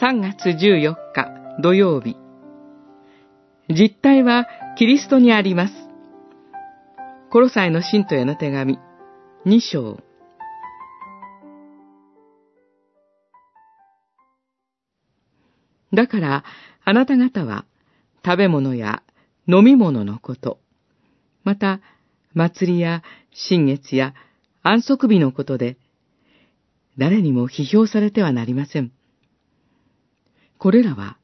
3月14日土曜日。実態はキリストにあります。コロサイの信徒への手紙、2章。だから、あなた方は、食べ物や飲み物のこと、また、祭りや新月や安息日のことで、誰にも批評されてはなりません。これらは、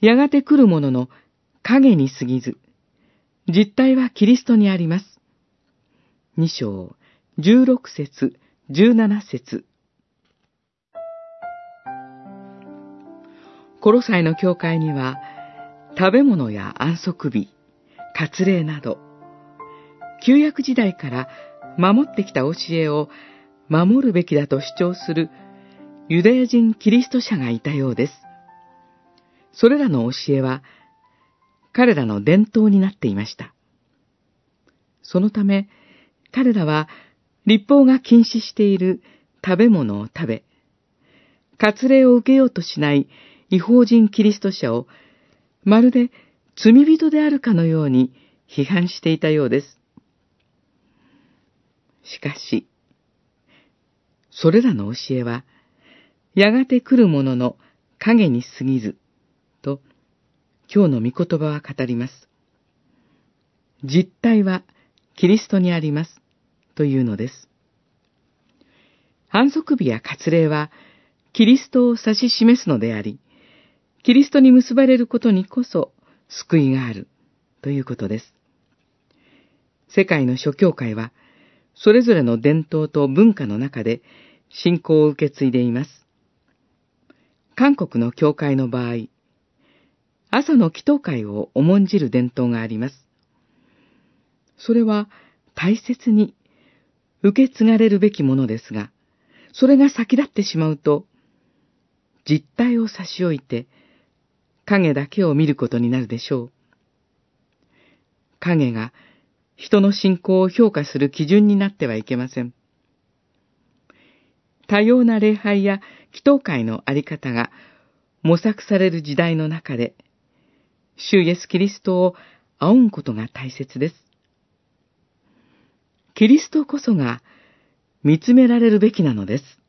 やがて来るものの影に過ぎず、実体はキリストにあります。二章、十六節、十七節。コロサイの教会には、食べ物や安息日、割礼など、旧約時代から守ってきた教えを守るべきだと主張するユダヤ人キリスト者がいたようです。それらの教えは、彼らの伝統になっていました。そのため、彼らは立法が禁止している食べ物を食べ、割礼を受けようとしない違法人キリスト者を、まるで罪人であるかのように批判していたようです。しかし、それらの教えは、やがて来るものの影に過ぎず、今日の御言葉は語ります。実体はキリストにあります、というのです。反則日や割礼は、キリストを指し示すのであり、キリストに結ばれることにこそ救いがある、ということです。世界の諸教会は、それぞれの伝統と文化の中で信仰を受け継いでいます。韓国の教会の場合、朝の祈祷会を重んじる伝統があります。それは大切に受け継がれるべきものですが、それが先立ってしまうと、実態を差し置いて、影だけを見ることになるでしょう。影が人の信仰を評価する基準になってはいけません。多様な礼拝や祈祷会のあり方が模索される時代の中で、主イエス・キリストを仰ぐことが大切です。キリストこそが見つめられるべきなのです。